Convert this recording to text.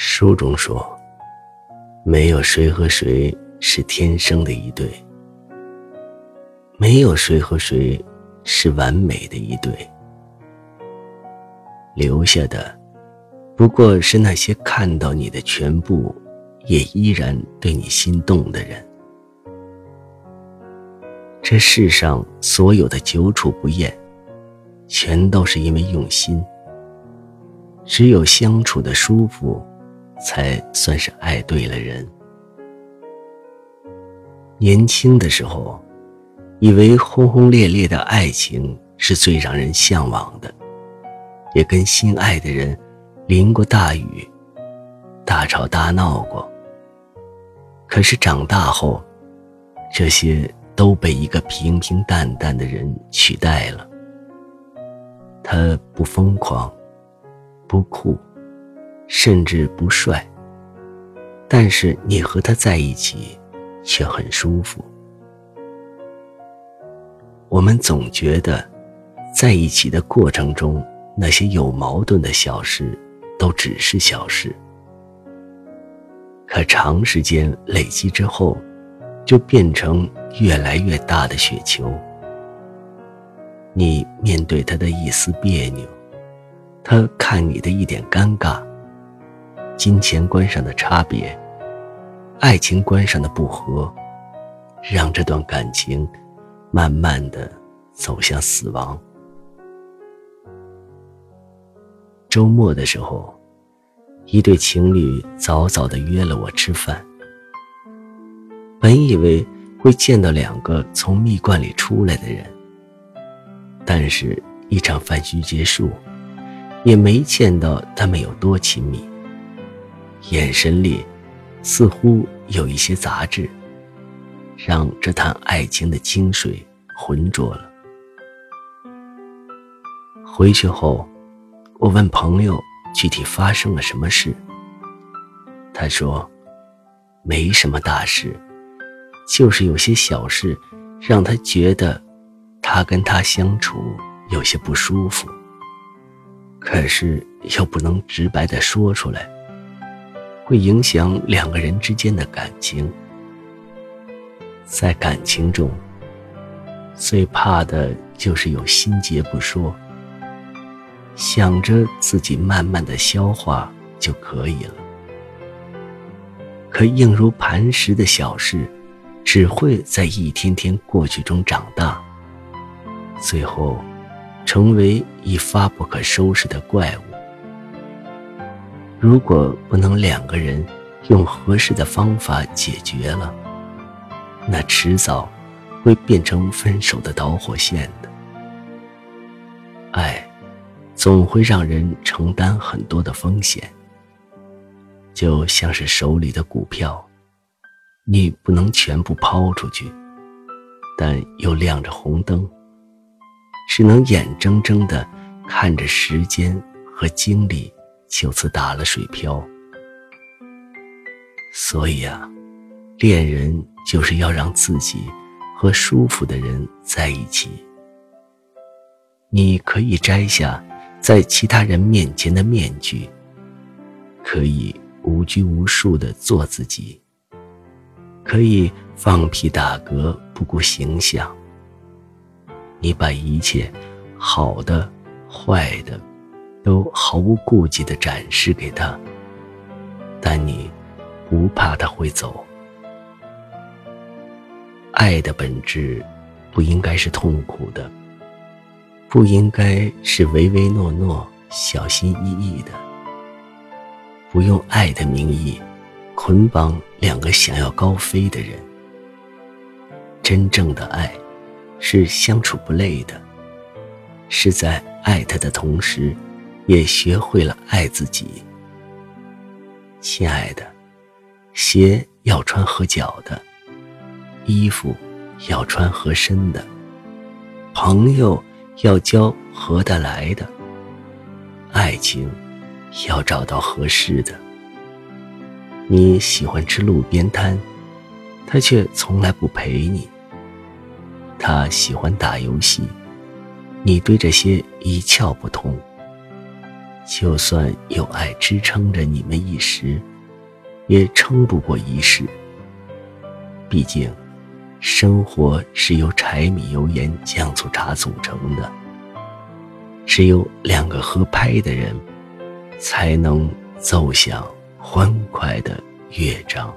书中说，没有谁和谁是天生的一对，没有谁和谁是完美的一对，留下的不过是那些看到你的全部，也依然对你心动的人。这世上所有的久处不厌，全都是因为用心。只有相处的舒服。才算是爱对了人。年轻的时候，以为轰轰烈烈的爱情是最让人向往的，也跟心爱的人淋过大雨、大吵大闹过。可是长大后，这些都被一个平平淡淡的人取代了。他不疯狂，不酷。甚至不帅，但是你和他在一起，却很舒服。我们总觉得，在一起的过程中，那些有矛盾的小事，都只是小事。可长时间累积之后，就变成越来越大的雪球。你面对他的一丝别扭，他看你的一点尴尬。金钱观上的差别，爱情观上的不合，让这段感情慢慢的走向死亡。周末的时候，一对情侣早早的约了我吃饭。本以为会见到两个从蜜罐里出来的人，但是，一场饭局结束，也没见到他们有多亲密。眼神里，似乎有一些杂质，让这潭爱情的清水浑浊了。回去后，我问朋友具体发生了什么事。他说，没什么大事，就是有些小事，让他觉得他跟他相处有些不舒服，可是又不能直白的说出来。会影响两个人之间的感情。在感情中，最怕的就是有心结不说，想着自己慢慢的消化就可以了。可硬如磐石的小事，只会在一天天过去中长大，最后，成为一发不可收拾的怪物。如果不能两个人用合适的方法解决了，那迟早会变成分手的导火线的。爱总会让人承担很多的风险，就像是手里的股票，你不能全部抛出去，但又亮着红灯，只能眼睁睁地看着时间和精力。就此打了水漂。所以啊，恋人就是要让自己和舒服的人在一起。你可以摘下在其他人面前的面具，可以无拘无束的做自己，可以放屁打嗝不顾形象。你把一切好的、坏的。都毫无顾忌地展示给他，但你不怕他会走。爱的本质不应该是痛苦的，不应该是唯唯诺诺、小心翼翼的。不用爱的名义捆绑两个想要高飞的人。真正的爱是相处不累的，是在爱他的同时。也学会了爱自己，亲爱的，鞋要穿合脚的，衣服要穿合身的，朋友要交合得来的，爱情要找到合适的。你喜欢吃路边摊，他却从来不陪你。他喜欢打游戏，你对这些一窍不通。就算有爱支撑着你们一时，也撑不过一世。毕竟，生活是由柴米油盐酱醋茶组成的。只有两个合拍的人，才能奏响欢快的乐章。